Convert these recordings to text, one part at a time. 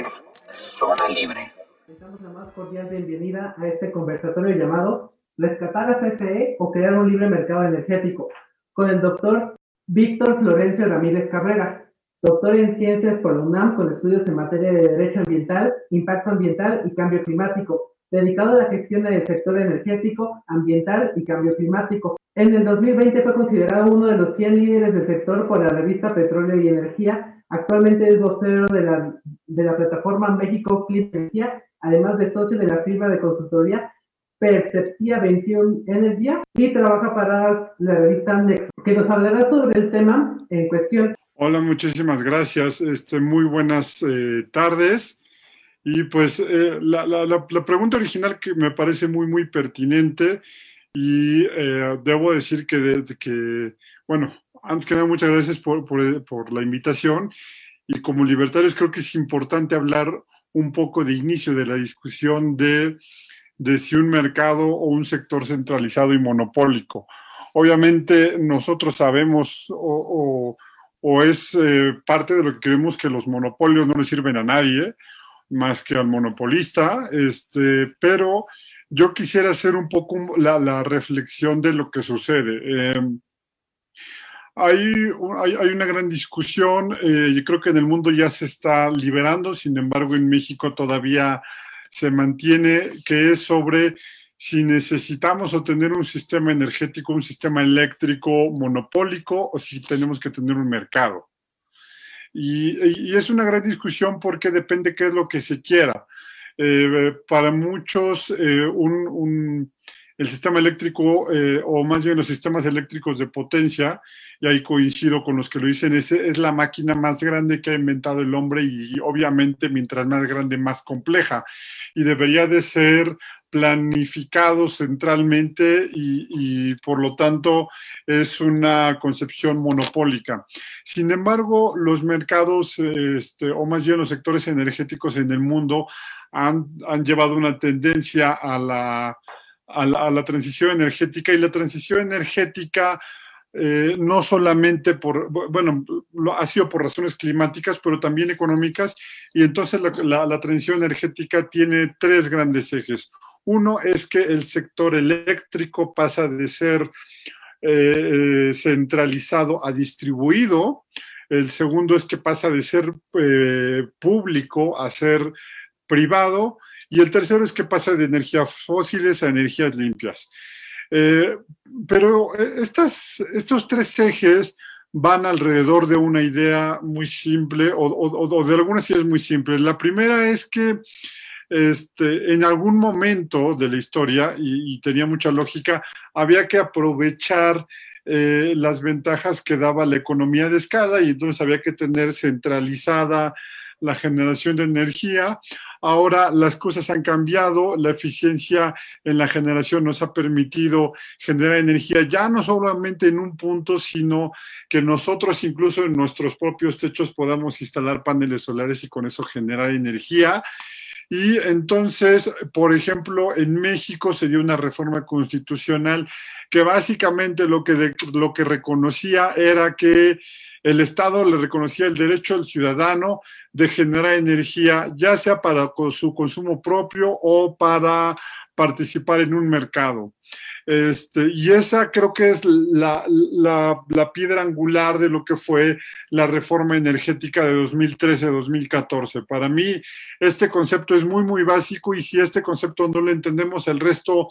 es Zona Libre. Damos la más cordial bienvenida a este conversatorio llamado Rescatar a CFE o crear un libre mercado energético con el doctor Víctor Florencio Ramírez Cabrera, doctor en ciencias por la UNAM con estudios en materia de derecho ambiental, impacto ambiental y cambio climático, dedicado a la gestión del sector energético, ambiental y cambio climático. En el 2020 fue considerado uno de los 100 líderes del sector por la revista Petróleo y Energía. Actualmente es vocero de la, de la plataforma México Energía, además de socio de la firma de consultoría Perceptia 21 Energía y trabaja para la revista Next, que nos hablará sobre el tema en cuestión. Hola, muchísimas gracias. Este, muy buenas eh, tardes. Y pues eh, la, la, la, pregunta original que me parece muy, muy pertinente y eh, debo decir que, de, que, bueno, antes que nada, muchas gracias por, por, por, la invitación y como libertarios creo que es importante hablar un poco de inicio de la discusión de, de si un mercado o un sector centralizado y monopólico. Obviamente nosotros sabemos o, o, o es eh, parte de lo que creemos que los monopolios no le sirven a nadie más que al monopolista, este, pero yo quisiera hacer un poco la, la reflexión de lo que sucede. Eh, hay, hay, hay, una gran discusión, eh, yo creo que en el mundo ya se está liberando, sin embargo en México todavía se mantiene, que es sobre si necesitamos obtener un sistema energético, un sistema eléctrico monopólico o si tenemos que tener un mercado. Y, y es una gran discusión porque depende qué es lo que se quiera. Eh, para muchos, eh, un, un, el sistema eléctrico, eh, o más bien los sistemas eléctricos de potencia, y ahí coincido con los que lo dicen, es, es la máquina más grande que ha inventado el hombre y obviamente mientras más grande, más compleja. Y debería de ser planificado centralmente y, por lo tanto es una concepción monopólica. Sin embargo, los mercados, este, o más bien los sectores energéticos en el mundo, han, han llevado una tendencia a la, a la, transición energética y la transición energética eh, no solamente por, bueno, ha sido por razones climáticas, pero también económicas, y entonces la, la, transición energética tiene tres grandes ejes. Uno es que el sector eléctrico pasa de ser eh, centralizado a distribuido. El segundo es que pasa de ser eh, público a ser privado. Y el tercero es que pasa de energías fósiles a energías limpias. Eh, pero estas, estos tres ejes van alrededor de una idea muy simple, o, o, de algunas ideas muy simples. La primera es que este, en algún momento de la historia, y, y tenía mucha lógica, había que aprovechar eh, las ventajas que daba la economía de escala y entonces había que tener centralizada la generación de energía. Ahora las cosas han cambiado, la eficiencia en la generación nos ha permitido generar energía ya no solamente en un punto, sino que nosotros incluso en nuestros propios techos podamos instalar paneles solares y con eso generar energía. Y entonces, por ejemplo, en México se dio una reforma constitucional que básicamente lo que, lo que reconocía era que el Estado le reconocía el derecho al ciudadano de generar energía, ya sea para su consumo propio o para participar en un mercado. Este, y esa creo que es la, la, la, piedra angular de lo que fue la reforma energética de 2013-2014. Para mí, este concepto es muy, muy básico y si este concepto no lo entendemos, el resto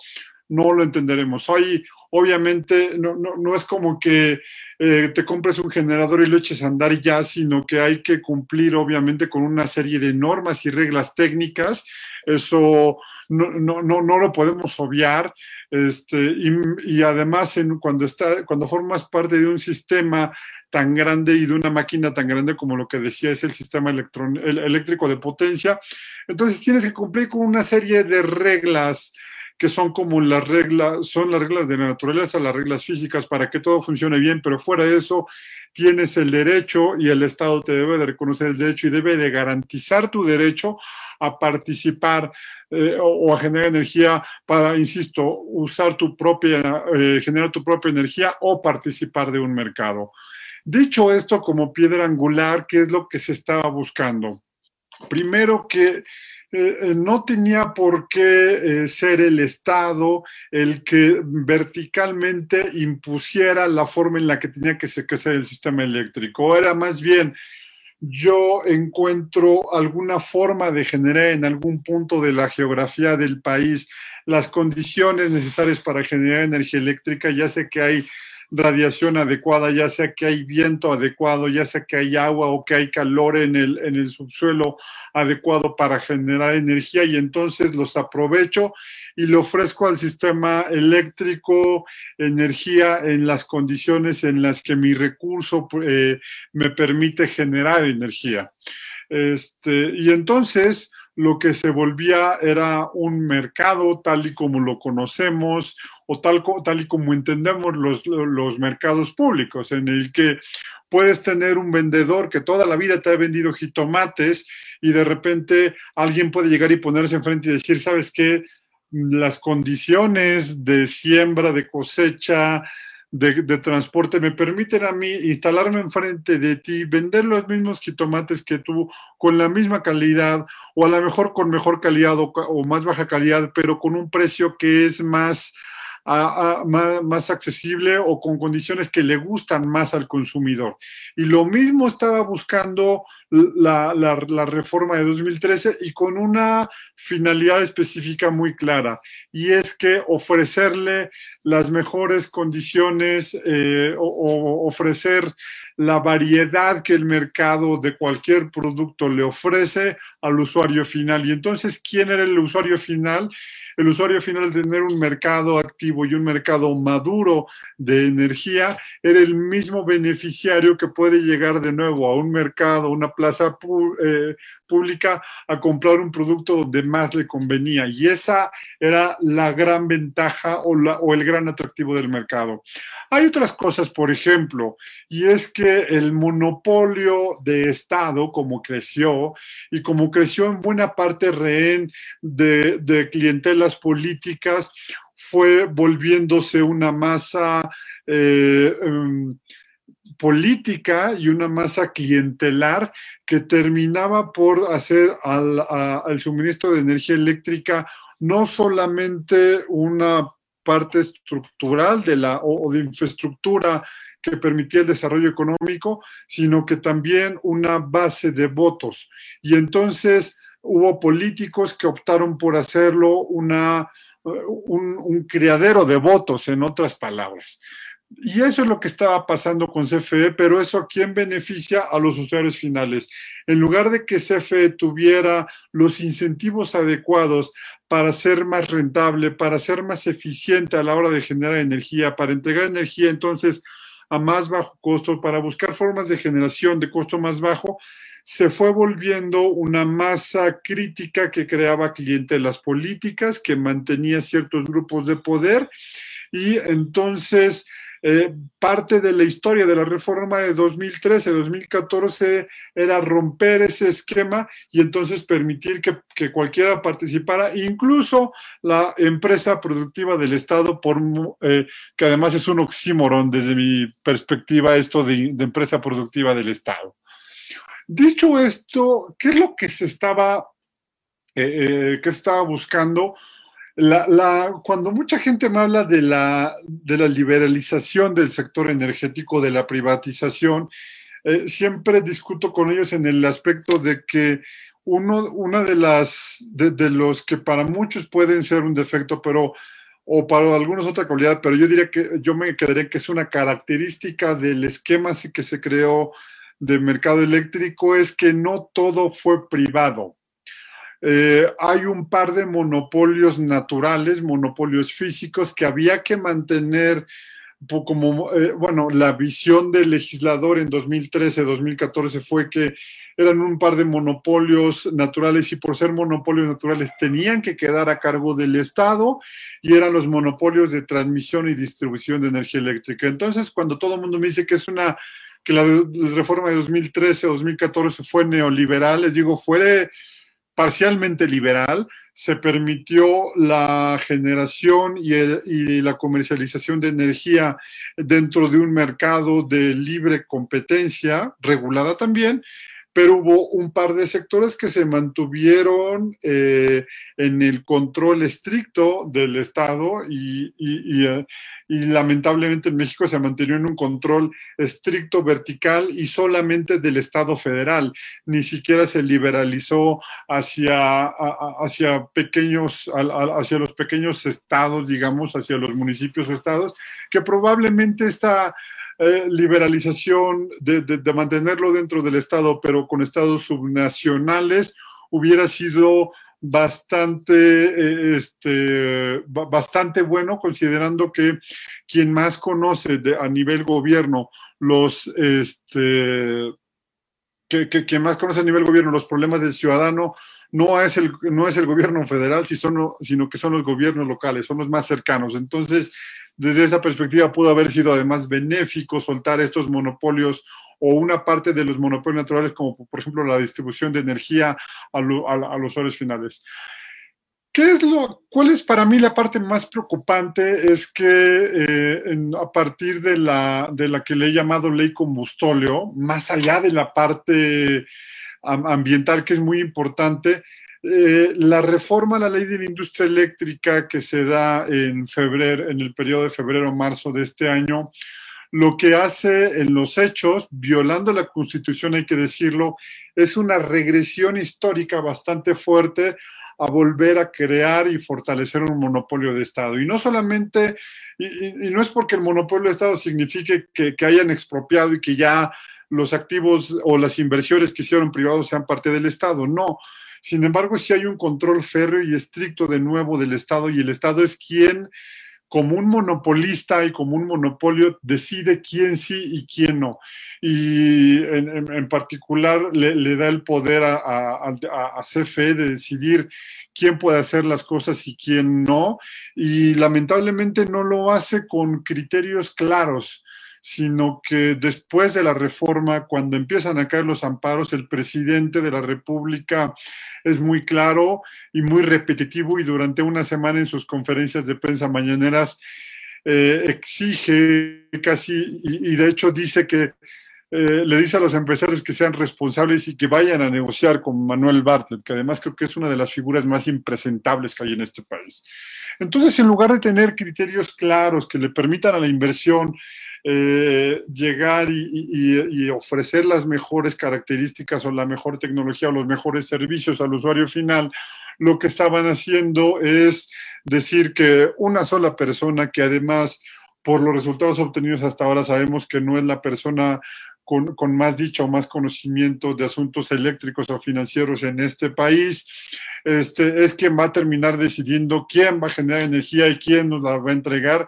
no lo entenderemos. Hoy, obviamente, no, no, no es como que eh, te compres un generador y lo eches a andar ya, sino que hay que cumplir, obviamente, con una serie de normas y reglas técnicas. Eso no, no, no, no lo podemos obviar. Este, y, y además, en, cuando, está, cuando formas parte de un sistema tan grande y de una máquina tan grande como lo que decía es el sistema electron, el, eléctrico de potencia, entonces tienes que cumplir con una serie de reglas que son como las reglas, son las reglas de la naturaleza, las reglas físicas para que todo funcione bien, pero fuera de eso tienes el derecho y el Estado te debe de reconocer el derecho y debe de garantizar tu derecho a participar eh, o, a generar energía para, insisto, usar tu propia, eh, generar tu propia energía o participar de un mercado. Dicho esto como piedra angular, ¿qué es lo que se estaba buscando? Primero que eh, eh, no tenía por qué eh, ser el Estado el que verticalmente impusiera la forma en la que tenía que ser, que ser el sistema eléctrico. Era más bien, yo encuentro alguna forma de generar en algún punto de la geografía del país las condiciones necesarias para generar energía eléctrica. Ya sé que hay radiación adecuada, ya sea que hay viento adecuado, ya sea que hay agua o que hay calor en el, en el subsuelo adecuado para generar energía y entonces los aprovecho y le ofrezco al sistema eléctrico energía en las condiciones en las que mi recurso eh, me permite generar energía. Este, y entonces lo que se volvía era un mercado tal y como lo conocemos o tal, tal y como entendemos los, los mercados públicos, en el que puedes tener un vendedor que toda la vida te ha vendido jitomates y de repente alguien puede llegar y ponerse enfrente y decir, ¿sabes qué? Las condiciones de siembra, de cosecha, de, transporte. Me permiten a mí instalarme enfrente de ti, vender los mismos jitomates que tú con la misma calidad o a lo mejor con mejor calidad o, más baja calidad, pero con un precio que es más, más, más, accesible o con condiciones que le gustan más al consumidor. Y lo mismo estaba buscando la, la, reforma de 2013 y con una finalidad específica muy clara, y es que ofrecerle las mejores condiciones eh, o, ofrecer la variedad que el mercado de cualquier producto le ofrece al usuario final. Y entonces, ¿quién era el usuario final? El usuario final tener un mercado activo y un mercado maduro de energía era el mismo beneficiario que puede llegar de nuevo a un mercado, una plaza eh, pública a comprar un producto donde más le convenía. Y esa era la gran ventaja o, el gran atractivo del mercado. Hay otras cosas, por ejemplo, y es que el monopolio de Estado, como creció, y como creció en buena parte rehén de, de clientelas políticas, fue volviéndose una masa eh, em, política y una masa clientelar que terminaba por hacer al, suministro de energía eléctrica no solamente una parte estructural de la, o, de infraestructura que permitía el desarrollo económico, sino que también una base de votos. Y entonces hubo políticos que optaron por hacerlo una, un, un criadero de votos, en otras palabras. Y eso es lo que estaba pasando con CFE, pero eso a quién beneficia a los usuarios finales. En lugar de que CFE tuviera los incentivos adecuados para ser más rentable, para ser más eficiente a la hora de generar energía, para entregar energía entonces a más bajo costo, para buscar formas de generación de costo más bajo, se fue volviendo una masa crítica que creaba clientelas políticas, que mantenía ciertos grupos de poder y entonces eh, parte de la historia de la reforma de 2013-2014 era romper ese esquema y entonces permitir que, que, cualquiera participara, incluso la empresa productiva del Estado, eh, que además es un oxímoron desde mi perspectiva esto de, empresa productiva del Estado. Dicho esto, ¿qué es lo que se estaba, eh, que estaba buscando? La, cuando mucha gente me habla de la, de la liberalización del sector energético, de la privatización, eh, siempre discuto con ellos en el aspecto de que uno una de las de, los que para muchos pueden ser un defecto, pero o para algunos otra cualidad, pero yo diría que yo me quedaría que es una característica del esquema que se creó de mercado eléctrico es que no todo fue privado. Eh, hay un par de monopolios naturales, monopolios físicos que había que mantener como, eh, bueno, la visión del legislador en 2013-2014 fue que eran un par de monopolios naturales y por ser monopolios naturales tenían que quedar a cargo del Estado y eran los monopolios de transmisión y distribución de energía eléctrica. Entonces, cuando todo el mundo me dice que es una que la, reforma de 2013-2014 fue neoliberal, les digo, fue parcialmente liberal, se permitió la generación y, la comercialización de energía dentro de un mercado de libre competencia, regulada también, pero hubo un par de sectores que se mantuvieron eh, en el control estricto del Estado y, y, lamentablemente en México se mantuvo en un control estricto vertical y solamente del Estado federal, ni siquiera se liberalizó hacia, hacia pequeños, hacia los pequeños estados, digamos, hacia los municipios o estados, que probablemente esta eh, liberalización de, de, mantenerlo dentro del Estado, pero con estados subnacionales, hubiera sido bastante, eh, este, bastante bueno, considerando que quien más conoce a nivel gobierno los, este, que, que, quien más conoce a nivel gobierno los problemas del ciudadano no es el, no es el gobierno federal, sino que son los gobiernos locales, son los más cercanos. Entonces, desde esa perspectiva pudo haber sido además benéfico soltar estos monopolios o una parte de los monopolios naturales, como por ejemplo la distribución de energía a, los usuarios finales. ¿Qué es lo, ¿Cuál es para mí la parte más preocupante? Es que eh, a partir de la, de la que le he llamado ley combustóleo, más allá de la parte ambiental que es muy importante, eh, la reforma a la ley de la industria eléctrica que se da en febrero, en el periodo de febrero-marzo de este año, lo que hace en los hechos, violando la constitución, hay que decirlo, es una regresión histórica bastante fuerte a volver a crear y fortalecer un monopolio de Estado. Y no solamente, y, no es porque el monopolio de Estado signifique que, que hayan expropiado y que ya los activos o las inversiones que hicieron privados sean parte del Estado, no sin embargo, si hay un control férreo y estricto de nuevo del Estado y el Estado es quien, como un monopolista y como un monopolio, decide quién sí y quién no. Y en, particular le, da el poder a, a, a CFE de decidir quién puede hacer las cosas y quién no. Y lamentablemente no lo hace con criterios claros sino que después de la reforma, cuando empiezan a caer los amparos, el presidente de la República es muy claro y muy repetitivo y durante una semana en sus conferencias de prensa mañaneras eh, exige casi y, de hecho dice que eh, le dice a los empresarios que sean responsables y que vayan a negociar con Manuel Bartlett, que además creo que es una de las figuras más impresentables que hay en este país. Entonces, en lugar de tener criterios claros que le permitan a la inversión eh, llegar y, ofrecer las mejores características o la mejor tecnología o los mejores servicios al usuario final, lo que estaban haciendo es decir que una sola persona que además por los resultados obtenidos hasta ahora sabemos que no es la persona con, con, más dicho o más conocimiento de asuntos eléctricos o financieros en este país, este, es quien va a terminar decidiendo quién va a generar energía y quién nos la va a entregar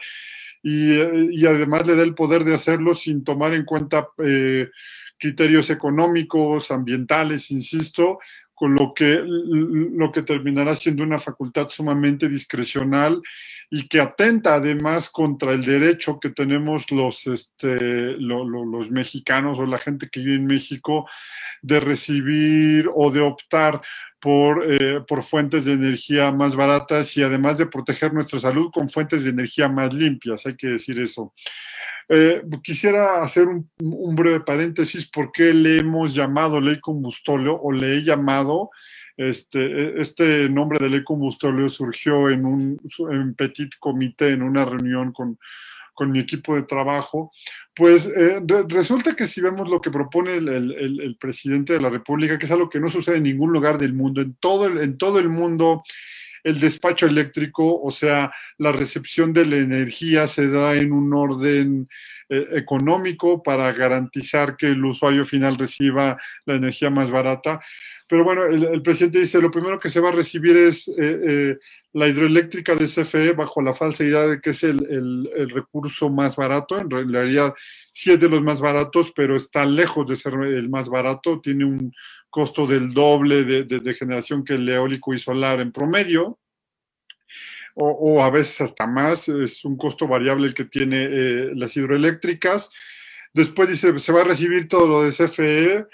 y, además le da el poder de hacerlo sin tomar en cuenta eh, criterios económicos, ambientales, insisto, con lo que, lo que terminará siendo una facultad sumamente discrecional y que atenta además contra el derecho que tenemos los, este, los mexicanos o la gente que vive en México de recibir o de optar por, eh, por fuentes de energía más baratas y además de proteger nuestra salud con fuentes de energía más limpias, hay que decir eso. Eh, quisiera hacer un, breve paréntesis, ¿por qué le hemos llamado ley combustóleo o le he llamado? Este, este nombre de ley combustóleo surgió en un petit comité, en una reunión con, con mi equipo de trabajo, pues eh, resulta que si vemos lo que propone el, presidente de la República, que es algo que no sucede en ningún lugar del mundo, en todo el, en todo el mundo el despacho eléctrico, o sea, la recepción de la energía se da en un orden eh, económico para garantizar que el usuario final reciba la energía más barata. Pero bueno, el, presidente dice, lo primero que se va a recibir es eh, eh, la hidroeléctrica de CFE bajo la falsa idea de que es el, recurso más barato. En realidad sí es de los más baratos, pero está lejos de ser el más barato. Tiene un costo del doble de, generación que el eólico y solar en promedio. O, a veces hasta más, es un costo variable el que tiene eh, las hidroeléctricas. Después dice, se va a recibir todo lo de CFE,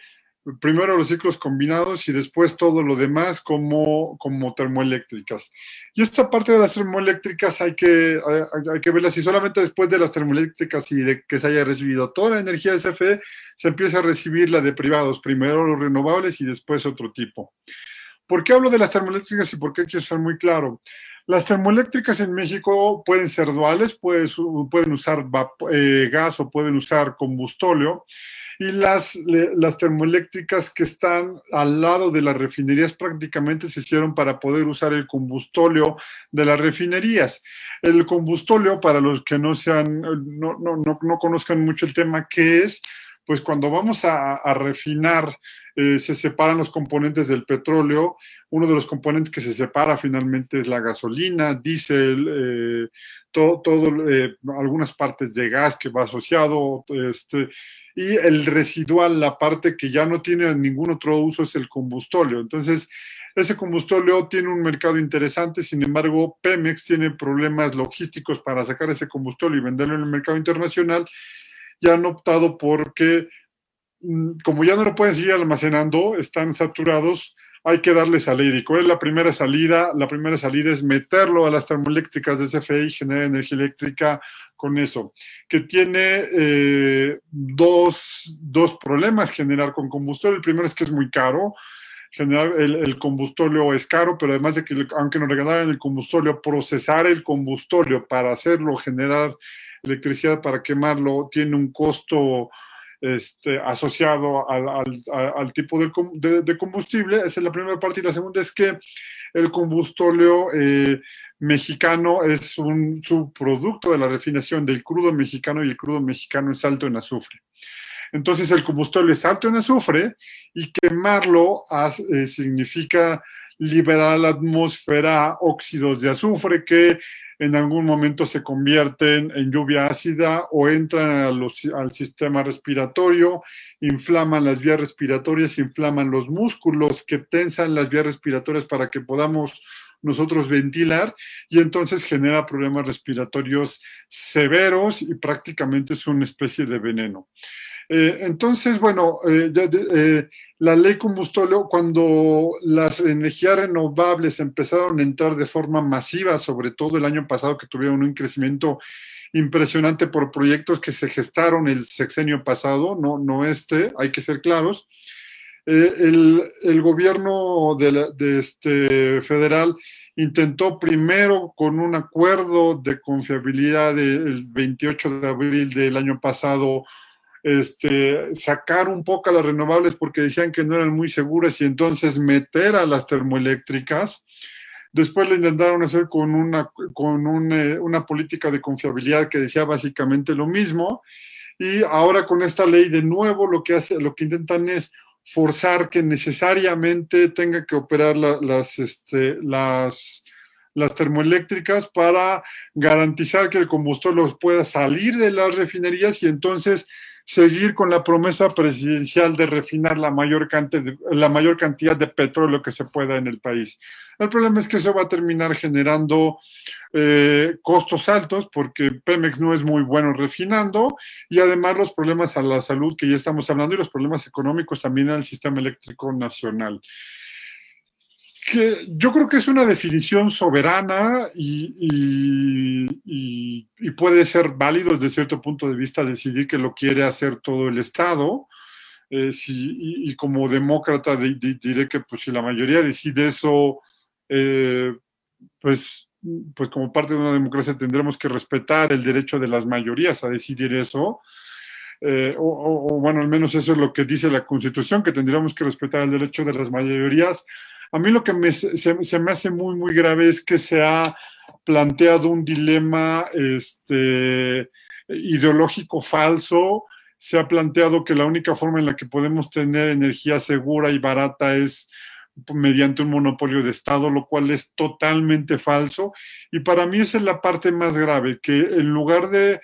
primero los ciclos combinados y después todo lo demás como, como termoeléctricas. Y esta parte de las termoeléctricas hay que, hay, que solamente después de las termoeléctricas y de que se haya recibido toda la energía de CFE, se empieza a recibir la de privados, primero los renovables y después otro tipo. ¿Por qué hablo de las termoeléctricas y por qué quiero ser muy claro? Las termoeléctricas en México pueden ser duales, pueden usar eh, gas o pueden usar combustóleo y las, las termoeléctricas que están al lado de las refinerías prácticamente se hicieron para poder usar el combustóleo de las refinerías. El combustóleo, para los que no, sean, no, no, no, conozcan mucho el tema, ¿qué es? Pues cuando vamos a, refinar, eh, se separan los componentes del petróleo. Uno de los componentes que se separa finalmente es la gasolina, diésel, eh, todo, eh, algunas partes de gas que va asociado, este, y el residual, la parte que ya no tiene ningún otro uso, es el combustóleo. Entonces, ese combustóleo tiene un mercado interesante, sin embargo, Pemex tiene problemas logísticos para sacar ese combustóleo y venderlo en el mercado internacional y han optado porque, mm, como ya no lo pueden seguir almacenando, están saturados, hay que darle salida. ¿Y cuál es la primera salida? La primera salida es meterlo a las termoeléctricas de CFE y generar energía eléctrica con eso, que tiene eh, dos, dos, problemas generar con combustible. El primero es que es muy caro. Generar el, el combustóleo es caro, pero además de que aunque nos regalaran el combustóleo, procesar el combustóleo para hacerlo, generar electricidad para quemarlo, tiene un costo este, asociado al, tipo de, combustible. Esa es la primera parte. Y la segunda es que el combustóleo eh, mexicano es un subproducto de la refinación del crudo mexicano y el crudo mexicano es alto en azufre. Entonces el combustible es alto en azufre y quemarlo eh, significa liberar a la atmósfera óxidos de azufre que en algún momento se convierten en lluvia ácida o entran al sistema respiratorio, inflaman las vías respiratorias, inflaman los músculos que tensan las vías respiratorias para que podamos nosotros ventilar y entonces genera problemas respiratorios severos y prácticamente es una especie de veneno. Eh, entonces, bueno, eh, eh, la ley combustóleo, cuando las energías renovables empezaron a entrar de forma masiva, sobre todo el año pasado que tuvieron un crecimiento impresionante por proyectos que se gestaron el sexenio pasado, no, no este, hay que ser claros, eh, el, gobierno de, este federal intentó primero con un acuerdo de confiabilidad del 28 de abril del año pasado este, sacar un poco a las renovables porque decían que no eran muy seguras y entonces meter a las termoeléctricas. Después lo intentaron hacer con una, con una política de confiabilidad que decía básicamente lo mismo. Y ahora con esta ley de nuevo lo que, hace, lo que intentan es forzar que necesariamente tenga que operar las, este, las, las termoeléctricas para garantizar que el combustible pueda salir de las refinerías y entonces seguir con la promesa presidencial de refinar la mayor, la mayor cantidad de petróleo que se pueda en el país. El problema es que eso va a terminar generando eh, costos altos porque Pemex no es muy bueno refinando y además los problemas a la salud que ya estamos hablando y los problemas económicos también al sistema eléctrico nacional que yo creo que es una definición soberana y, puede ser válido desde cierto punto de vista decidir que lo quiere hacer todo el Estado. Eh, y, como demócrata diré que pues, si la mayoría decide eso, eh, pues, pues como parte de una democracia tendremos que respetar el derecho de las mayorías a decidir eso. Eh, o, o, bueno, al menos eso es lo que dice la Constitución, que tendríamos que respetar el derecho de las mayorías a mí lo que me, se, me hace muy, muy grave es que se ha planteado un dilema este, ideológico falso. Se ha planteado que la única forma en la que podemos tener energía segura y barata es mediante un monopolio de Estado, lo cual es totalmente falso. Y para mí esa es la parte más grave, que en lugar de,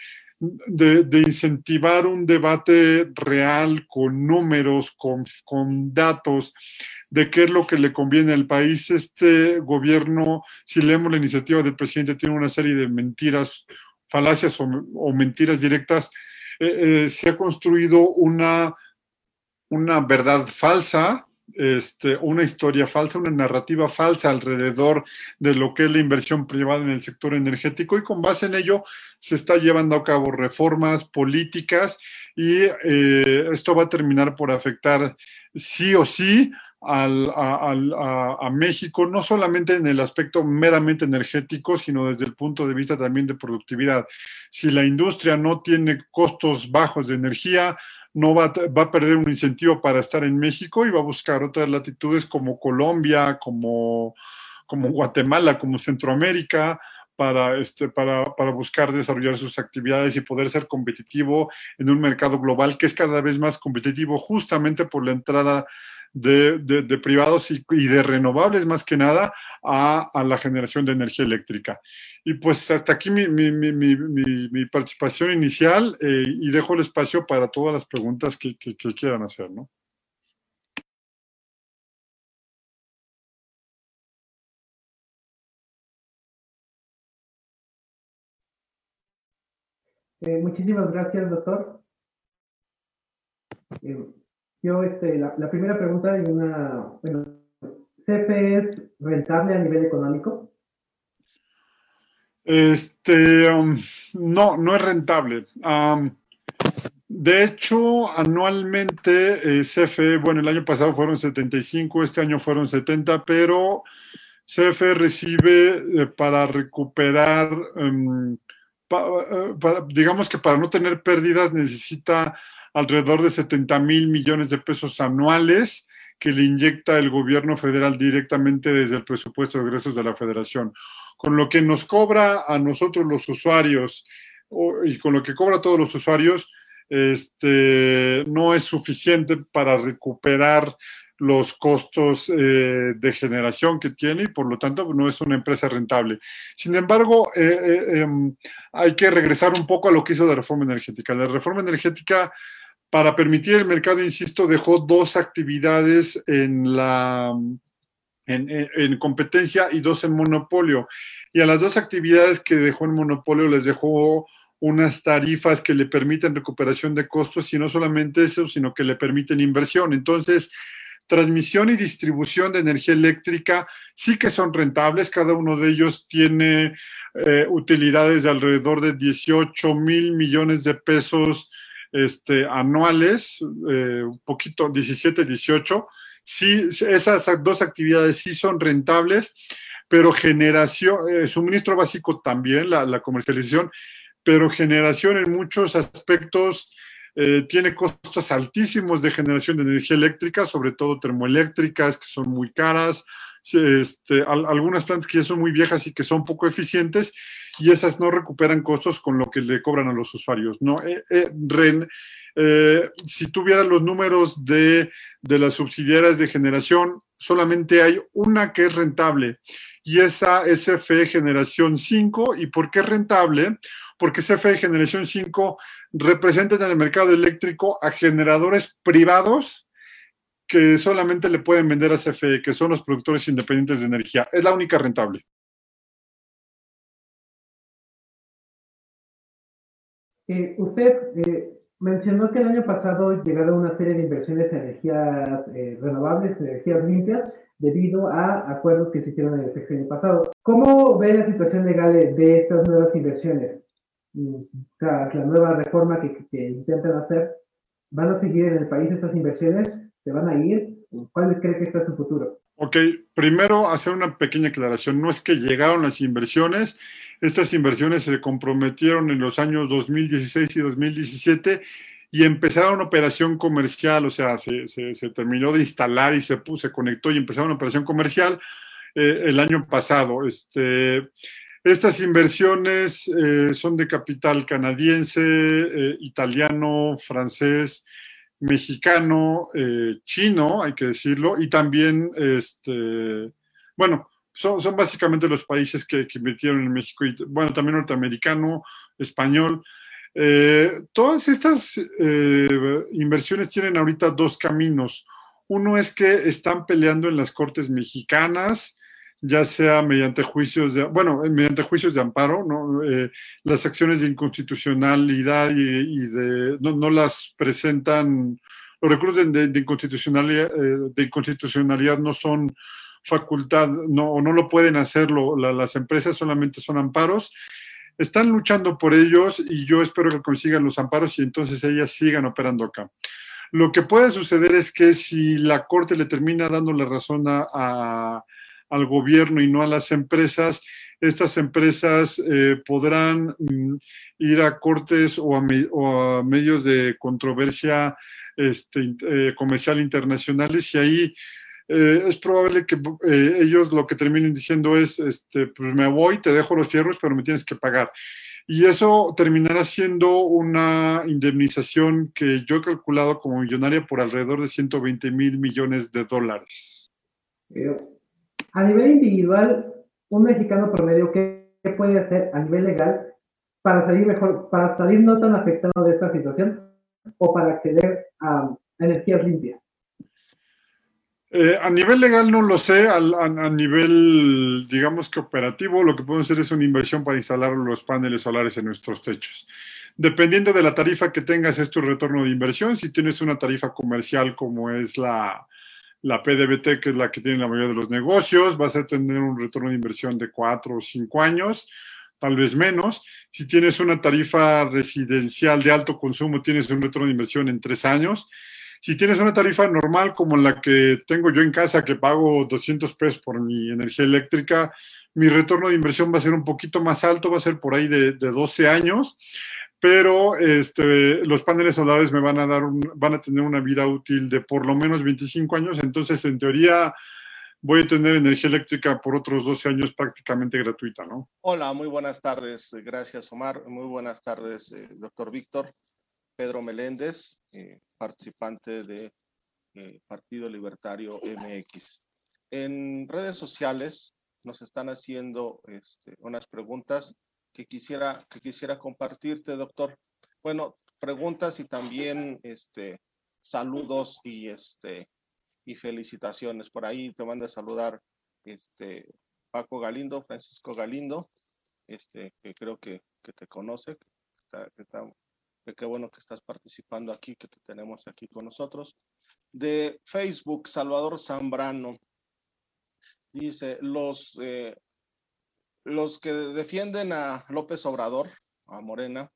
de, incentivar un debate real con números, con, con datos, de qué es lo que le conviene al país. Este gobierno, si leemos la iniciativa del presidente, tiene una serie de mentiras, falacias o, mentiras directas. Eh, eh, se ha construido una, una verdad falsa, este, una historia falsa, una narrativa falsa alrededor de lo que es la inversión privada en el sector energético y con base en ello se está llevando a cabo reformas políticas y eh, esto va a terminar por afectar sí o sí al, a, a, México, no solamente en el aspecto meramente energético, sino desde el punto de vista también de productividad. Si la industria no tiene costos bajos de energía, no va, va, a perder un incentivo para estar en México y va a buscar otras latitudes como Colombia, como, como Guatemala, como Centroamérica, para, este, para, para, buscar desarrollar sus actividades y poder ser competitivo en un mercado global que es cada vez más competitivo justamente por la entrada de, de, privados y, de renovables más que nada a, a, la generación de energía eléctrica. Y pues hasta aquí mi, mi, mi, mi participación inicial eh, y dejo el espacio para todas las preguntas que, que, que quieran hacer, ¿no? Eh, muchísimas gracias, doctor. Eh, yo, este, la, primera pregunta y una, bueno, ¿CFE es rentable a nivel económico? Este, um, no, no es rentable. Um, de hecho, anualmente eh, CFE, bueno, el año pasado fueron 75, este año fueron 70, pero CFE recibe eh, para recuperar, um, pa, uh, para, digamos que para no tener pérdidas necesita alrededor de 70 mil millones de pesos anuales que le inyecta el gobierno federal directamente desde el presupuesto de egresos de la federación. Con lo que nos cobra a nosotros los usuarios y con lo que cobra a todos los usuarios, este, no es suficiente para recuperar los costos eh, de generación que tiene y por lo tanto no es una empresa rentable. Sin embargo, eh, eh, em, hay que regresar un poco a lo que hizo la reforma energética. La reforma energética para permitir el mercado, insisto, dejó dos actividades en la en, en, competencia y dos en monopolio. Y a las dos actividades que dejó en monopolio les dejó unas tarifas que le permiten recuperación de costos y no solamente eso, sino que le permiten inversión. Entonces, transmisión y distribución de energía eléctrica sí que son rentables, cada uno de ellos tiene eh, utilidades de alrededor de 18 mil millones de pesos este, anuales, eh, un poquito, 17, 18. Sí, esas dos actividades sí son rentables, pero generación, eh, suministro básico también, la, comercialización, pero generación en muchos aspectos eh, tiene costos altísimos de generación de energía eléctrica, sobre todo termoeléctricas, que son muy caras, este, al, algunas plantas que ya son muy viejas y que son poco eficientes, y esas no recuperan costos con lo que le cobran a los usuarios. ¿no? Eh, eh, Ren, eh, si tuvieran los números de, de las subsidiarias de generación, solamente hay una que es rentable y esa es CFE Generación 5. ¿Y por qué es rentable? Porque CFE Generación 5 representa en el mercado eléctrico a generadores privados que solamente le pueden vender a CFE, que son los productores independientes de energía. Es la única rentable. Eh, usted eh, mencionó que el año pasado llegaron una serie de inversiones en energías eh, renovables, energías limpias, debido a acuerdos que se hicieron en el sexenio pasado. ¿Cómo ve la situación legal de estas nuevas inversiones? Mm, Tras la nueva reforma que, que, intentan hacer, ¿van a seguir en el país estas inversiones? ¿Se van a ir? ¿Cuál cree que está su futuro? Ok, primero hacer una pequeña aclaración. No es que llegaron las inversiones, estas inversiones se comprometieron en los años 2016 y 2017 y empezaron operación comercial, o sea, se, terminó de instalar y se, conectó y empezaron operación comercial eh, el año pasado. Este, estas inversiones eh, son de capital canadiense, eh, italiano, francés, mexicano, chino, hay que decirlo, y también, este, bueno, son, son básicamente los países que, invirtieron en México, y bueno, también norteamericano, español. Eh, todas estas eh, inversiones tienen ahorita dos caminos. Uno es que están peleando en las cortes mexicanas, ya sea mediante juicios de, bueno, mediante juicios de amparo, ¿no? Eh, las acciones de inconstitucionalidad y, y de, no, no, las presentan los recursos de, de, inconstitucionalidad, eh, de inconstitucionalidad no son facultad, no, no lo pueden hacer las empresas, solamente son amparos. Están luchando por ellos y yo espero que consigan los amparos y entonces ellas sigan operando acá. Lo que puede suceder es que si la Corte le termina dando la razón a, al gobierno y no a las empresas, estas empresas eh, podrán mm, ir a cortes o a, medios de controversia este, eh, comercial internacionales y ahí eh, es probable que ellos lo que terminen diciendo es, este, pues me voy, te dejo los fierros, pero me tienes que pagar. Y eso terminará siendo una indemnización que yo he calculado como millonaria por alrededor de 120 mil millones de dólares. A nivel individual, un mexicano promedio, ¿qué puede hacer a nivel legal para salir mejor, para salir no tan afectado de esta situación o para acceder a energías limpias? Eh, a nivel legal no lo sé, a, nivel, digamos que operativo, lo que podemos hacer es una inversión para instalar los paneles solares en nuestros techos. Dependiendo de la tarifa que tengas, es tu retorno de inversión. Si tienes una tarifa comercial como es la, la PDBT, que es la que tiene la mayoría de los negocios, vas a tener un retorno de inversión de cuatro o cinco años, tal vez menos. Si tienes una tarifa residencial de alto consumo, tienes un retorno de inversión en tres años. Si tienes una tarifa normal como la que tengo yo en casa, que pago 200 pesos por mi energía eléctrica, mi retorno de inversión va a ser un poquito más alto, va a ser por ahí de, de 12 años pero este, los paneles solares me van a dar van a tener una vida útil de por lo menos 25 años, entonces en teoría voy a tener energía eléctrica por otros 12 años prácticamente gratuita, ¿no? Hola, muy buenas tardes, gracias Omar, muy buenas tardes, eh, doctor Víctor, Pedro Meléndez, eh, participante de eh, Partido Libertario MX. En redes sociales nos están haciendo este, unas preguntas que quisiera, que quisiera compartirte, doctor. Bueno, preguntas y también este, saludos y, este, y felicitaciones. Por ahí te manda a saludar este, Paco Galindo, Francisco Galindo, este, que creo que, que te conoce, está, qué bueno que estás participando aquí, que te tenemos aquí con nosotros. De Facebook, Salvador Zambrano. Dice, los eh, los que defienden a López Obrador, a Morena,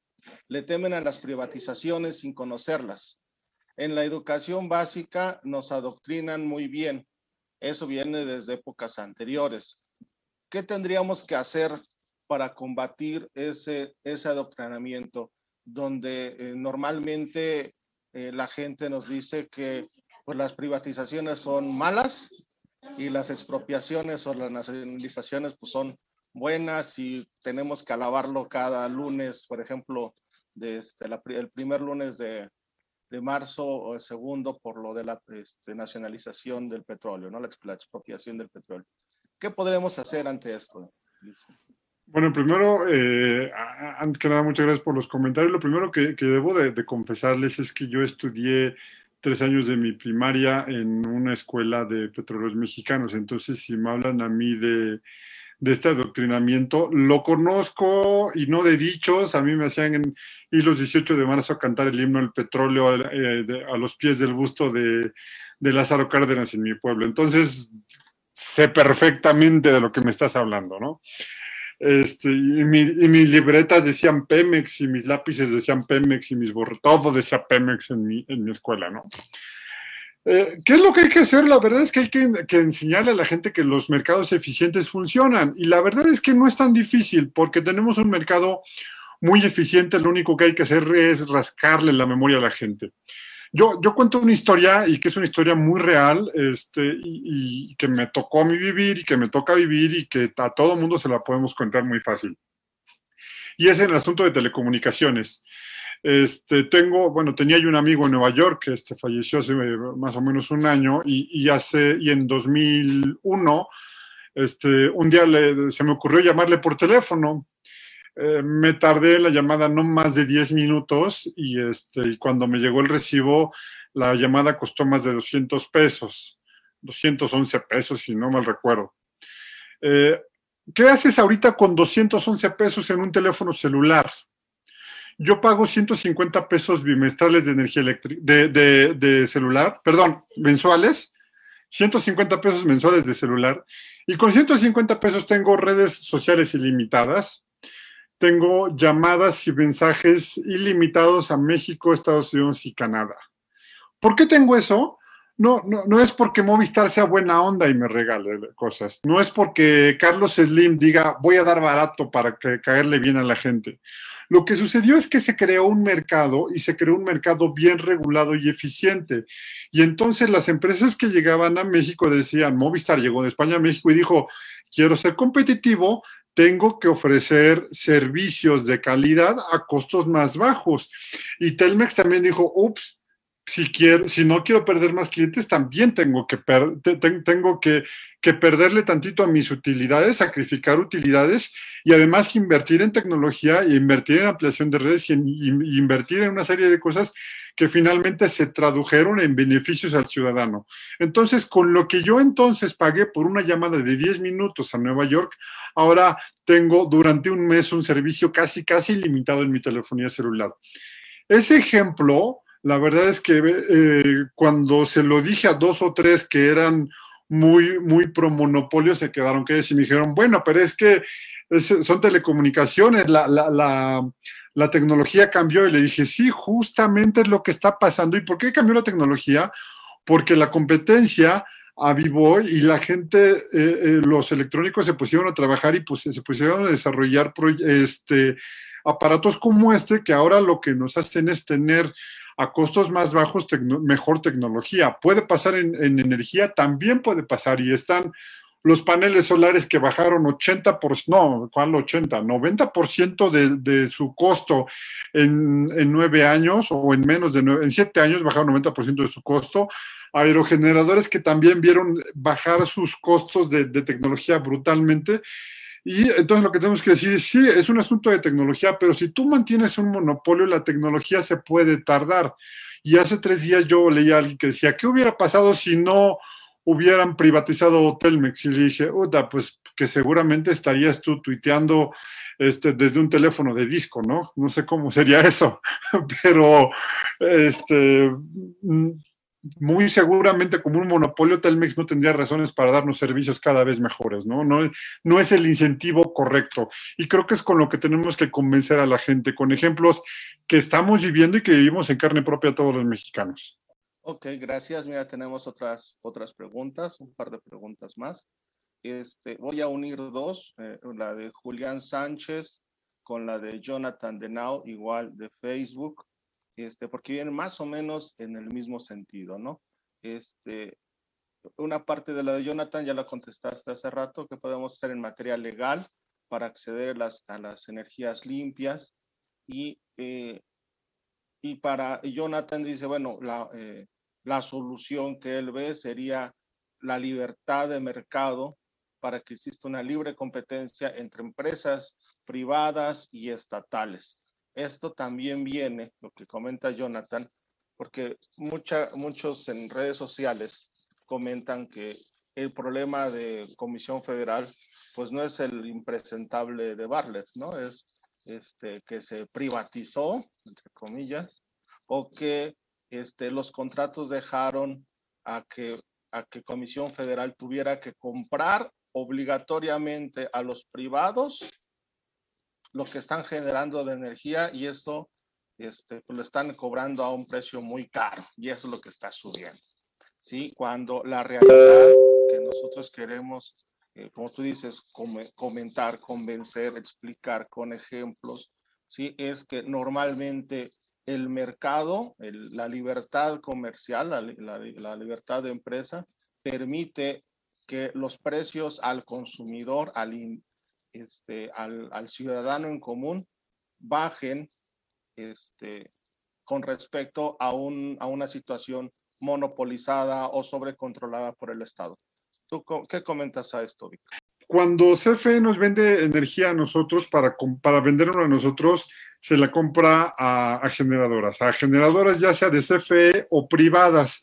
le temen a las privatizaciones sin conocerlas. En la educación básica nos adoctrinan muy bien. Eso viene desde épocas anteriores. ¿Qué tendríamos que hacer para combatir ese, ese adoctrinamiento donde eh, normalmente eh, la gente nos dice que pues, las privatizaciones son malas y las expropiaciones o las nacionalizaciones pues, son buenas y tenemos que alabarlo cada lunes, por ejemplo, desde este, el primer lunes de, de, marzo o el segundo por lo de la este, nacionalización del petróleo, ¿no? La, expropiación del petróleo. ¿Qué podremos hacer ante esto? Bueno, primero, eh, antes que nada, muchas gracias por los comentarios. Lo primero que, debo de, confesarles es que yo estudié tres años de mi primaria en una escuela de petróleos mexicanos. Entonces, si me hablan a mí de de este adoctrinamiento. Lo conozco y no de dichos. A mí me hacían y los 18 de marzo cantar el himno del petróleo eh, a los pies del busto de, de Lázaro Cárdenas en mi pueblo. Entonces, sé perfectamente de lo que me estás hablando, ¿no? Este, y, mi, y, mis libretas decían Pemex y mis lápices decían Pemex y mis borros, todo decía Pemex en mi, en mi escuela, ¿no? Eh, ¿Qué es lo que hay que hacer? La verdad es que hay que, enseñarle a la gente que los mercados eficientes funcionan. Y la verdad es que no es tan difícil porque tenemos un mercado muy eficiente. Lo único que hay que hacer es rascarle la memoria a la gente. Yo, yo cuento una historia y que es una historia muy real este, y, que me tocó a mí vivir y que me toca vivir y que a todo mundo se la podemos contar muy fácil. Y es en el asunto de telecomunicaciones. Este, tengo, bueno, tenía yo un amigo en Nueva York que este, falleció hace eh, más o menos un año y, hace, y en 2001, este, un día se me ocurrió llamarle por teléfono. Eh, me tardé la llamada no más de 10 minutos y, este, cuando me llegó el recibo, la llamada costó más de 200 pesos, 211 pesos, si no mal recuerdo. Eh, ¿Qué haces ahorita con 211 pesos en un teléfono celular? yo pago 150 pesos bimestrales de energía eléctrica, de, de, de, celular, perdón, mensuales, 150 pesos mensuales de celular, y con 150 pesos tengo redes sociales ilimitadas, tengo llamadas y mensajes ilimitados a México, Estados Unidos y Canadá. ¿Por qué tengo eso? No, no, no es porque Movistar sea buena onda y me regale cosas. No es porque Carlos Slim diga voy a dar barato para que caerle bien a la gente. Lo que sucedió es que se creó un mercado y se creó un mercado bien regulado y eficiente. Y entonces las empresas que llegaban a México decían, Movistar llegó de España a México y dijo, quiero ser competitivo, tengo que ofrecer servicios de calidad a costos más bajos. Y Telmex también dijo, ups, si, no quiero perder más clientes, también tengo que, tengo que, que, perderle tantito a mis utilidades, sacrificar utilidades y además invertir en tecnología y invertir en ampliación de redes y, y invertir en una serie de cosas que finalmente se tradujeron en beneficios al ciudadano. Entonces, con lo que yo entonces pagué por una llamada de 10 minutos a Nueva York, ahora tengo durante un mes un servicio casi, casi ilimitado en mi telefonía celular. Ese ejemplo la verdad es que eh, cuando se lo dije a dos o tres que eran muy, muy pro monopolio, se quedaron que y me dijeron, bueno, pero es que son telecomunicaciones, la, la, la, la, tecnología cambió. Y le dije, sí, justamente es lo que está pasando. ¿Y por qué cambió la tecnología? Porque la competencia avivó y la gente, eh, eh, los electrónicos se pusieron a trabajar y pues, se pusieron a desarrollar este, aparatos como este que ahora lo que nos hacen es tener a costos más bajos mejor tecnología. Puede pasar en, en, energía, también puede pasar y están los paneles solares que bajaron 80%, no, ¿cuál 80? 90% de, de su costo en, nueve años o en menos de nueve, en siete años bajaron 90% de su costo. Aerogeneradores que también vieron bajar sus costos de tecnología brutalmente y entonces lo que tenemos que decir es, sí, es un asunto de tecnología, pero si tú mantienes un monopolio, la tecnología se puede tardar. Y hace tres días yo leí a alguien que decía, ¿qué hubiera pasado si no hubieran privatizado Telmex? Y le dije, Uta, pues que seguramente estarías tú tuiteando este, desde un teléfono de disco, ¿no? No sé cómo sería eso, pero este, muy seguramente como un monopolio, Telmex no tendría razones para darnos servicios cada vez mejores, ¿no? No, no es el incentivo correcto. Y creo que es con lo que tenemos que convencer a la gente, con ejemplos que estamos viviendo y que vivimos en carne propia todos los mexicanos. Ok, gracias. Mira, tenemos otras, otras preguntas, un par de preguntas más. Este, voy a unir dos, eh, la de Julián Sánchez con la de Jonathan Denau, igual de Facebook este, porque vienen más o menos en el mismo sentido, ¿no? Este, una parte de la de Jonathan ya la contestaste hace rato, que podemos hacer en materia legal para acceder a las, energías limpias y, eh, y para Jonathan dice, bueno, la, eh, la solución que él ve sería la libertad de mercado para que exista una libre competencia entre empresas privadas y estatales esto también viene, lo que comenta Jonathan, porque mucha, muchos en redes sociales comentan que el problema de Comisión Federal, pues no es el impresentable de Bartlett, ¿no? Es este, que se privatizó, entre comillas, o que este, los contratos dejaron a que, a que Comisión Federal tuviera que comprar obligatoriamente a los privados lo que están generando de energía y eso este, pues lo están cobrando a un precio muy caro y eso es lo que está subiendo. ¿sí? Cuando la realidad que nosotros queremos, eh, como tú dices, comentar, convencer, explicar con ejemplos, ¿sí? es que normalmente el mercado, la libertad comercial, la, libertad de empresa, permite que los precios al consumidor, al, este, al, al, ciudadano en común bajen este, con respecto a, un, a una situación monopolizada o sobrecontrolada por el Estado. ¿Tú qué comentas a esto, Víctor? Cuando CFE nos vende energía a nosotros para, para venderlo a nosotros, se la compra a, a generadoras, a generadoras ya sea de CFE o privadas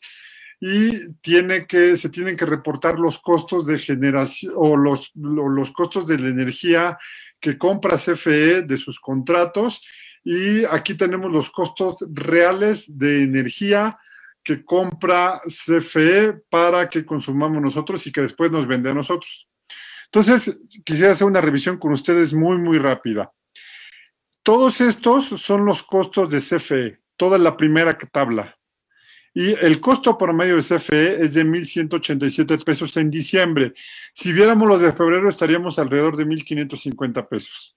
y tiene que, se tienen que reportar los costos de generación o los, los costos de la energía que compra CFE de sus contratos Y aquí tenemos los costos reales de energía que compra CFE para que consumamos nosotros y que después nos vende a nosotros. Entonces, quisiera hacer una revisión con ustedes muy, muy rápida. Todos estos son los costos de CFE, toda la primera tabla. Y el costo promedio de CFE es de 1.187 pesos en diciembre. Si viéramos los de febrero, estaríamos alrededor de 1.550 pesos.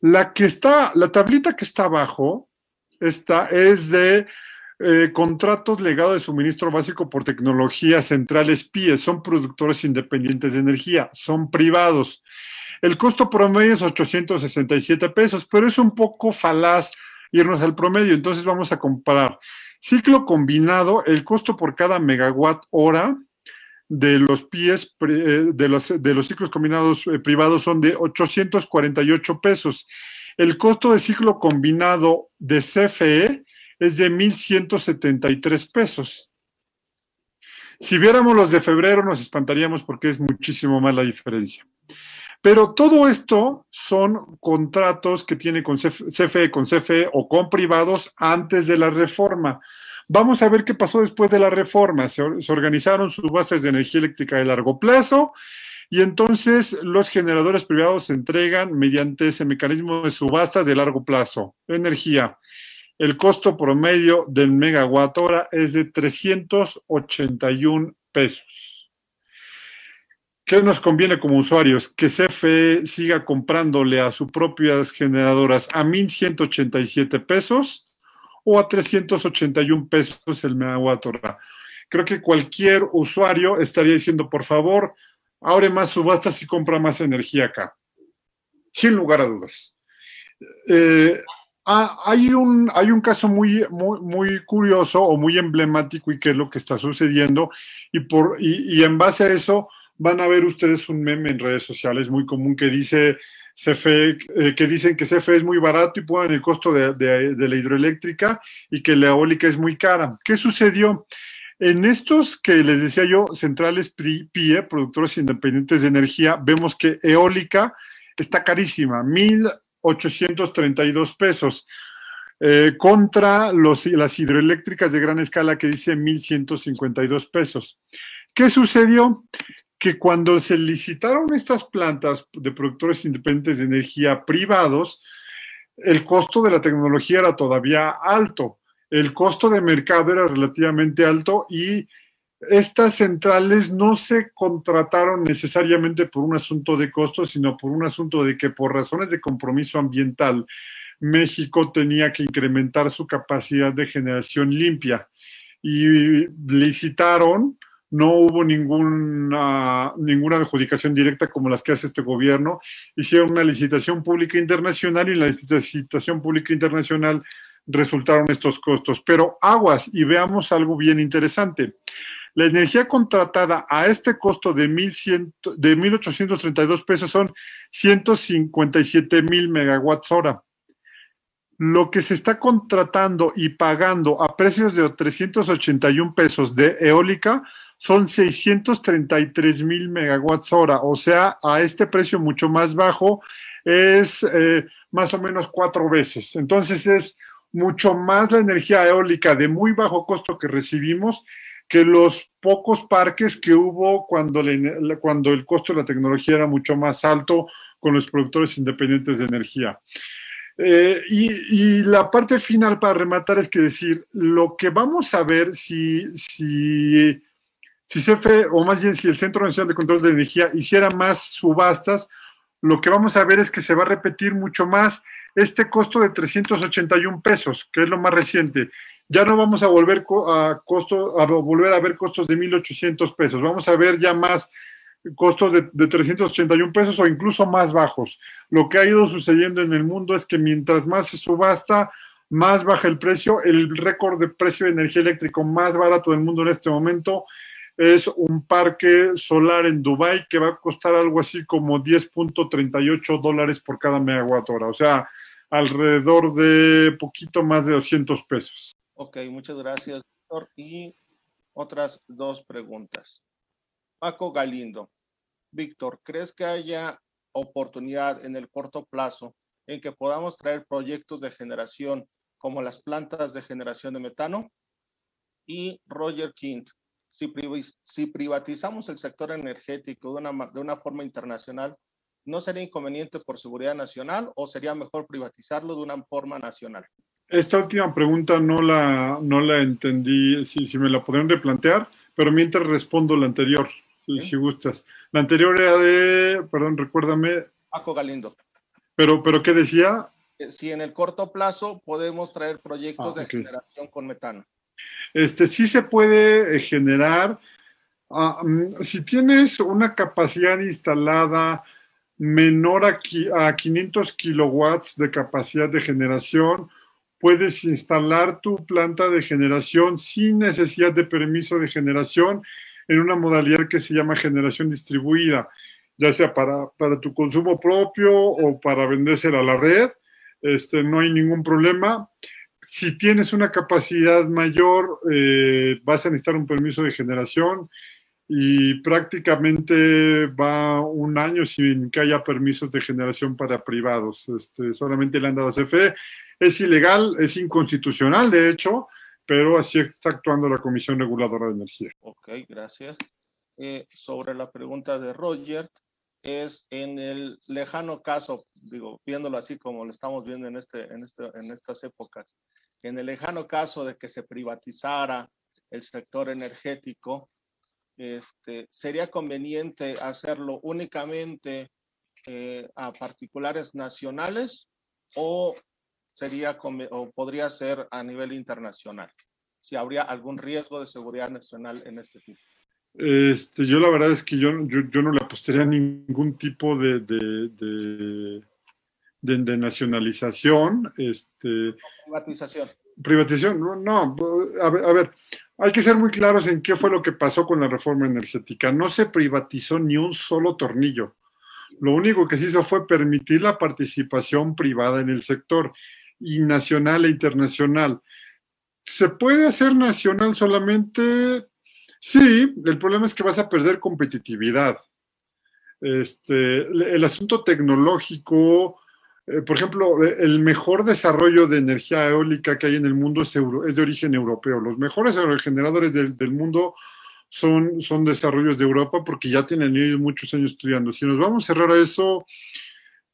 La que está, la tablita que está abajo, esta es de eh, contratos legados de suministro básico por tecnologías centrales PIE. Son productores independientes de energía, son privados. El costo promedio es 867 pesos, pero es un poco falaz irnos al promedio. Entonces vamos a comparar. Ciclo combinado, el costo por cada megawatt hora de los pies eh, de los, ciclos combinados eh, privados son de 848 pesos. El costo de ciclo combinado de CFE es de 1.173 pesos. Si viéramos los de febrero nos espantaríamos porque es muchísimo más la diferencia. Pero todo esto son contratos que tiene con CFE, con CFE o con privados antes de la reforma. Vamos a ver qué pasó después de la reforma. Se, organizaron subastas de energía eléctrica de largo plazo y entonces los generadores privados se entregan mediante ese mecanismo de subastas de largo plazo. Energía. El costo promedio del megawatt hora es de 381 pesos. ¿Qué nos conviene como usuarios? Que CFE siga comprándole a sus propias generadoras a 1.187 pesos o a 381 pesos el megawatt. Creo que cualquier usuario estaría diciendo, por favor, abre más subastas y compra más energía acá. Sin lugar a dudas. Eh, hay, un, hay un caso muy, muy, muy, curioso o muy emblemático y que es lo que está sucediendo y, por, y en base a eso van a ver ustedes un meme en redes sociales muy común que dice CFE, eh, que dicen que CFE es muy barato y ponen el costo de, la hidroeléctrica y que la eólica es muy cara. ¿Qué sucedió? En estos que les decía yo, centrales PIE, productores independientes de energía, vemos que eólica está carísima, 1.832 pesos, eh, contra los, las hidroeléctricas de gran escala que dice 1.152 pesos. ¿Qué sucedió? Que cuando se licitaron estas plantas de productores independientes de energía privados, el costo de la tecnología era todavía alto, el costo de mercado era relativamente alto y estas centrales no se contrataron necesariamente por un asunto de costo, sino por un asunto de que por razones de compromiso ambiental, México tenía que incrementar su capacidad de generación limpia. Y licitaron no hubo ninguna, ninguna adjudicación directa como las que hace este gobierno. Hicieron una licitación pública internacional y en la licitación pública internacional resultaron estos costos. Pero aguas y veamos algo bien interesante. La energía contratada a este costo de, 1100, de 1.832 pesos son 157 mil megawatts hora. Lo que se está contratando y pagando a precios de 381 pesos de eólica son 633 mil megawatts hora, o sea, a este precio mucho más bajo es eh, más o menos cuatro veces. Entonces es mucho más la energía eólica de muy bajo costo que recibimos que los pocos parques que hubo cuando, cuando el costo de la tecnología era mucho más alto con los productores independientes de energía. Eh, y, y, la parte final para rematar es que decir, lo que vamos a ver si, si si CFE, o más bien si el Centro Nacional de Control de Energía hiciera más subastas, lo que vamos a ver es que se va a repetir mucho más este costo de 381 pesos, que es lo más reciente. Ya no vamos a volver a, costo, a volver a ver costos de 1.800 pesos, vamos a ver ya más costos de, de 381 pesos o incluso más bajos. Lo que ha ido sucediendo en el mundo es que mientras más se subasta, más baja el precio. El récord de precio de energía eléctrica más barato del mundo en este momento es un parque solar en Dubai que va a costar algo así como 10.38 dólares por cada megawatt hora, o sea, alrededor de poquito más de 200 pesos. Ok, muchas gracias, doctor. Y otras dos preguntas. Paco Galindo. Víctor, ¿crees que haya oportunidad en el corto plazo en que podamos traer proyectos de generación como las plantas de generación de metano. Y Roger King, si, si privatizamos el sector energético de una, de una forma internacional, ¿no sería inconveniente por seguridad nacional o sería mejor privatizarlo de una forma nacional? Esta última pregunta no la, no la entendí, si, si me la podrían replantear, pero mientras respondo la anterior, si, si gustas. La anterior era de, perdón, recuérdame. Paco Galindo. Pero, pero ¿qué decía? Eh, si en el corto plazo podemos traer proyectos ah, de generación con metano. Este sí se puede eh, generar. Uh, si tienes una capacidad instalada menor a, a 500 kilowatts de capacidad de generación, puedes instalar tu planta de generación sin necesidad de permiso de generación en una modalidad que se llama generación distribuida, ya sea para, para tu consumo propio o para vendérsela a la red. Este, no hay ningún problema. Si tienes una capacidad mayor, eh, vas a necesitar un permiso de generación y prácticamente va un año sin que haya permisos de generación para privados. Este, solamente le han dado a CFE. Es ilegal, es inconstitucional, de hecho, pero así está actuando la Comisión Reguladora de Energía. Ok, gracias. Eh, sobre la pregunta de Roger, es en el lejano caso, digo, viéndolo así como lo estamos viendo en, este, en, este, en estas épocas, en el lejano caso de que se privatizara el sector energético, este, sería conveniente hacerlo únicamente eh, a particulares nacionales o sería o podría ser a nivel internacional, si habría algún riesgo de seguridad nacional en este tipo. Este, yo la verdad es que yo, yo, no le apostaría a ningún tipo de, de, de, nacionalización. Este, privatización. Privatización, no, no a, ver, a ver, hay que ser muy claros en qué fue lo que pasó con la reforma energética. No se privatizó ni un solo tornillo. Lo único que se hizo fue permitir la participación privada en el sector y nacional e internacional. ¿Se puede hacer nacional solamente? Sí, el problema es que vas a perder competitividad. Este, el asunto tecnológico, eh, por ejemplo, el mejor desarrollo de energía eólica que hay en el mundo es, es de origen europeo. Los mejores generadores del, del mundo son, son desarrollos de Europa porque ya tienen ellos muchos años estudiando. Si nos vamos a cerrar a eso,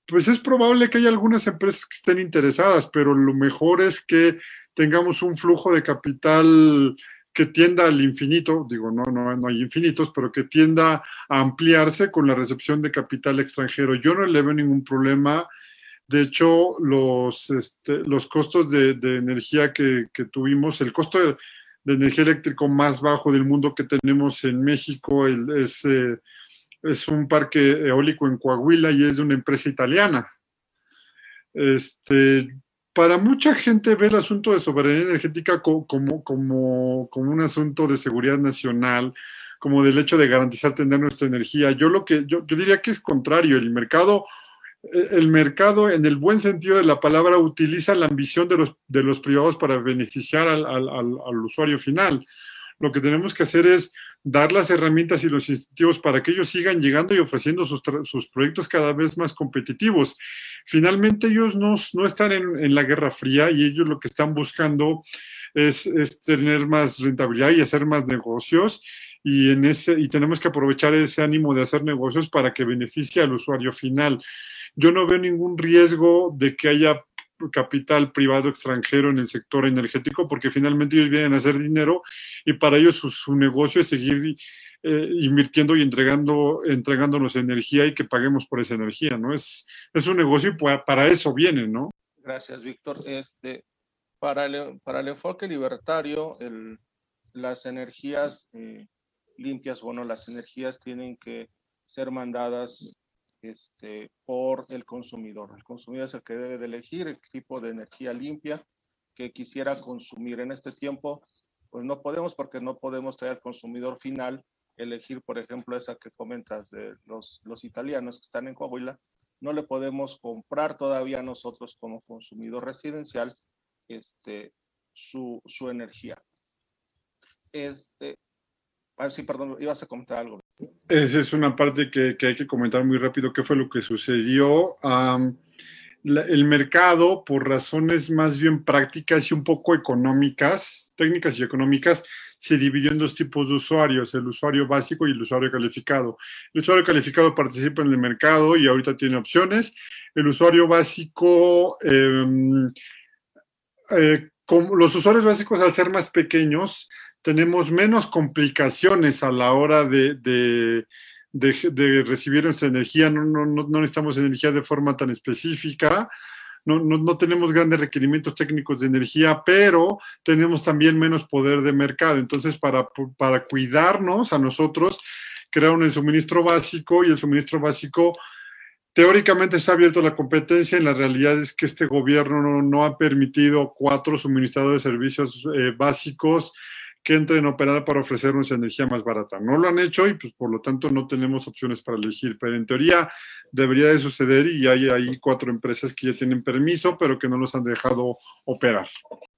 pues es probable que haya algunas empresas que estén interesadas, pero lo mejor es que tengamos un flujo de capital que tienda al infinito, digo, no, no, no hay infinitos, pero que tienda a ampliarse con la recepción de capital extranjero. Yo no le veo ningún problema. De hecho, los, este, los costos de, energía que, tuvimos, el costo de, energía eléctrica más bajo del mundo que tenemos en México es eh, es un parque eólico en Coahuila y es de una empresa italiana. Este, para mucha gente ve el asunto de soberanía energética como, como, como, un asunto de seguridad nacional, como del hecho de garantizar tener nuestra energía. Yo lo que yo, diría que es contrario. El mercado, el mercado, en el buen sentido de la palabra, utiliza la ambición de los, de los privados para beneficiar al, al usuario final. Lo que tenemos que hacer es dar las herramientas y los incentivos para que ellos sigan llegando y ofreciendo sus, proyectos cada vez más competitivos. Finalmente ellos no, no están en, en, la Guerra Fría y ellos lo que están buscando es, es, tener más rentabilidad y hacer más negocios y, en ese, y tenemos que aprovechar ese ánimo de hacer negocios para que beneficie al usuario final. Yo no veo ningún riesgo de que haya capital privado extranjero en el sector energético, porque finalmente ellos vienen a hacer dinero y para ellos su, negocio es seguir eh, invirtiendo y entregando, entregándonos energía y que paguemos por esa energía, ¿no? Es, es un negocio y para eso vienen, ¿no? Gracias, Víctor. Este, para, el, para el enfoque libertario, las energías eh, limpias, bueno, las energías tienen que ser mandadas este, por el consumidor. El consumidor es el que debe de elegir el tipo de energía limpia que quisiera consumir. En este tiempo, pues no podemos porque no podemos traer al consumidor final elegir, por ejemplo, esa que comentas de los, los italianos que están en Coahuila. No le podemos comprar todavía nosotros como consumidor residencial este, su, su energía. Este, Ah, sí, perdón, ibas a comentar algo. Esa es una parte que, hay que comentar muy rápido, qué fue lo que sucedió. el mercado, por razones más bien prácticas y un poco económicas, técnicas y económicas, se dividió en dos tipos de usuarios, el usuario básico y el usuario calificado. El usuario calificado participa en el mercado y ahorita tiene opciones. El usuario básico, em, eh, los usuarios básicos al ser más pequeños, tenemos menos complicaciones a la hora de, recibir nuestra energía, no, no, no, necesitamos energía de forma tan específica, no, no, tenemos grandes requerimientos técnicos de energía, pero tenemos también menos poder de mercado. Entonces, para, para cuidarnos a nosotros, crearon el suministro básico y el suministro básico teóricamente está abierto la competencia, en la realidad es que este gobierno no, ha permitido cuatro suministradores de servicios eh, básicos que entren a operar para ofrecernos energía más barata. No lo han hecho y pues por lo tanto no tenemos opciones para elegir, pero en teoría debería de suceder y hay, hay cuatro empresas que ya tienen permiso, pero que no los han dejado operar.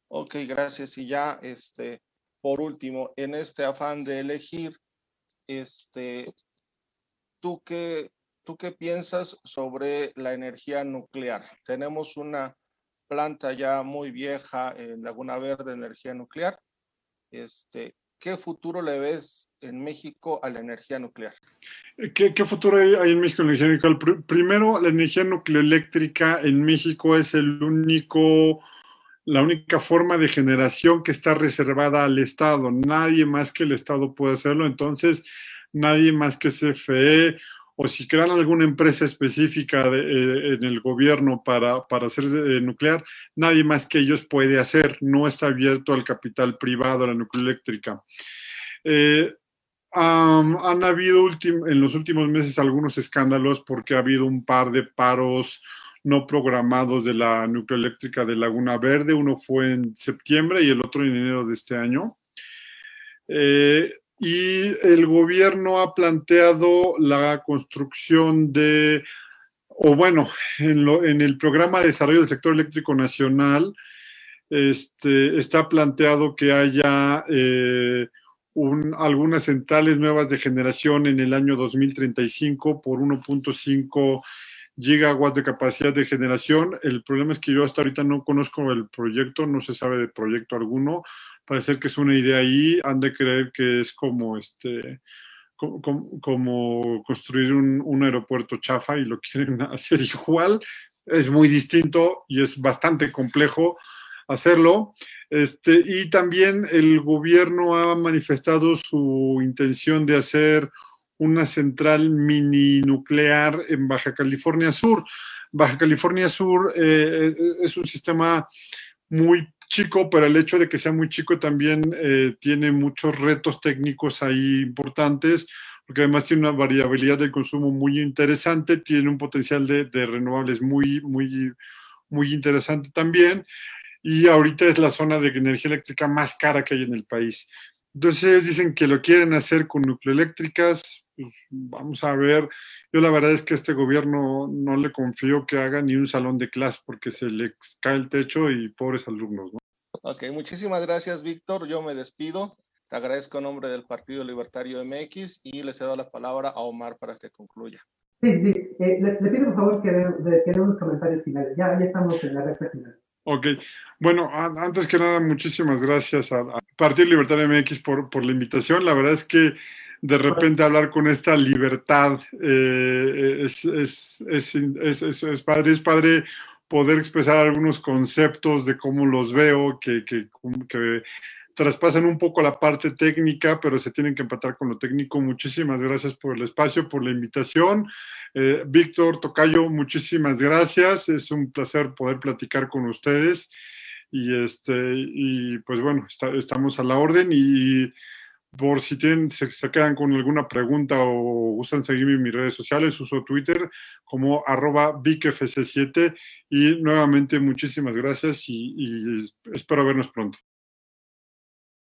Ok, gracias. Y ya, este, por último, en este afán de elegir, este, ¿tú qué, ¿tú qué piensas sobre la energía nuclear? Tenemos una planta ya muy vieja en Laguna Verde, energía nuclear, este, ¿qué futuro le ves en México a la energía nuclear? ¿Qué, futuro hay, en México en la energía nuclear? Primero, la energía nucleoeléctrica en México es el único, la única forma de generación que está reservada al Estado. Nadie más que el Estado puede hacerlo. Entonces, nadie más que CFE o si crean alguna empresa específica eh, en el gobierno para, para hacer eh, nuclear, nadie más que ellos puede hacer, no está abierto al capital privado, a la nucleoeléctrica. Eh, han habido en los últimos meses algunos escándalos porque ha habido un par de paros no programados de la nucleoeléctrica de Laguna Verde, uno fue en septiembre y el otro en enero de este año. Eh, y el gobierno ha planteado la construcción de, o bueno, en, el programa de desarrollo del sector eléctrico nacional, este, está planteado que haya eh, algunas centrales nuevas de generación en el año 2035 por 1.5 gigawatts de capacidad de generación. El problema es que yo hasta ahorita no conozco el proyecto, no se sabe de proyecto alguno parece que es una idea ahí, han de creer que es como este como, construir un, aeropuerto chafa y lo quieren hacer igual. Es muy distinto y es bastante complejo hacerlo. Este, y también el gobierno ha manifestado su intención de hacer una central mini nuclear en Baja California Sur. Baja California Sur eh, es un sistema muy chico, pero el hecho de que sea muy chico también eh, tiene muchos retos técnicos ahí importantes, porque además tiene una variabilidad de consumo muy interesante, tiene un potencial de, renovables muy, muy, muy interesante también, y ahorita es la zona de energía eléctrica más cara que hay en el país. Entonces ellos dicen que lo quieren hacer con nucleoeléctricas, pues, vamos a ver. Yo la verdad es que a este gobierno no le confío que haga ni un salón de clase porque se le cae el techo y pobres alumnos, ¿no? Ok, muchísimas gracias, Víctor. Yo me despido. Te agradezco en nombre del Partido Libertario MX y le cedo la palabra a Omar para que concluya. Sí, sí. Eh, le, pido por favor que dé unos comentarios finales. Ya, ya estamos en la recta final. Ok, bueno, antes que nada, muchísimas gracias al Partido Libertario MX por, por la invitación. La verdad es que de repente hablar con esta libertad eh, es, es, es, es, padre, es padre poder expresar algunos conceptos de cómo los veo, que, que, traspasan un poco la parte técnica, pero se tienen que empatar con lo técnico. Muchísimas gracias por el espacio, por la invitación. Eh, Víctor Tocayo, muchísimas gracias. Es un placer poder platicar con ustedes. Y, este, y pues bueno, estamos a la orden y por si tienen, se, quedan con alguna pregunta o gustan seguirme en mis redes sociales, uso Twitter como arroba VicFC7 y nuevamente muchísimas gracias y espero vernos pronto.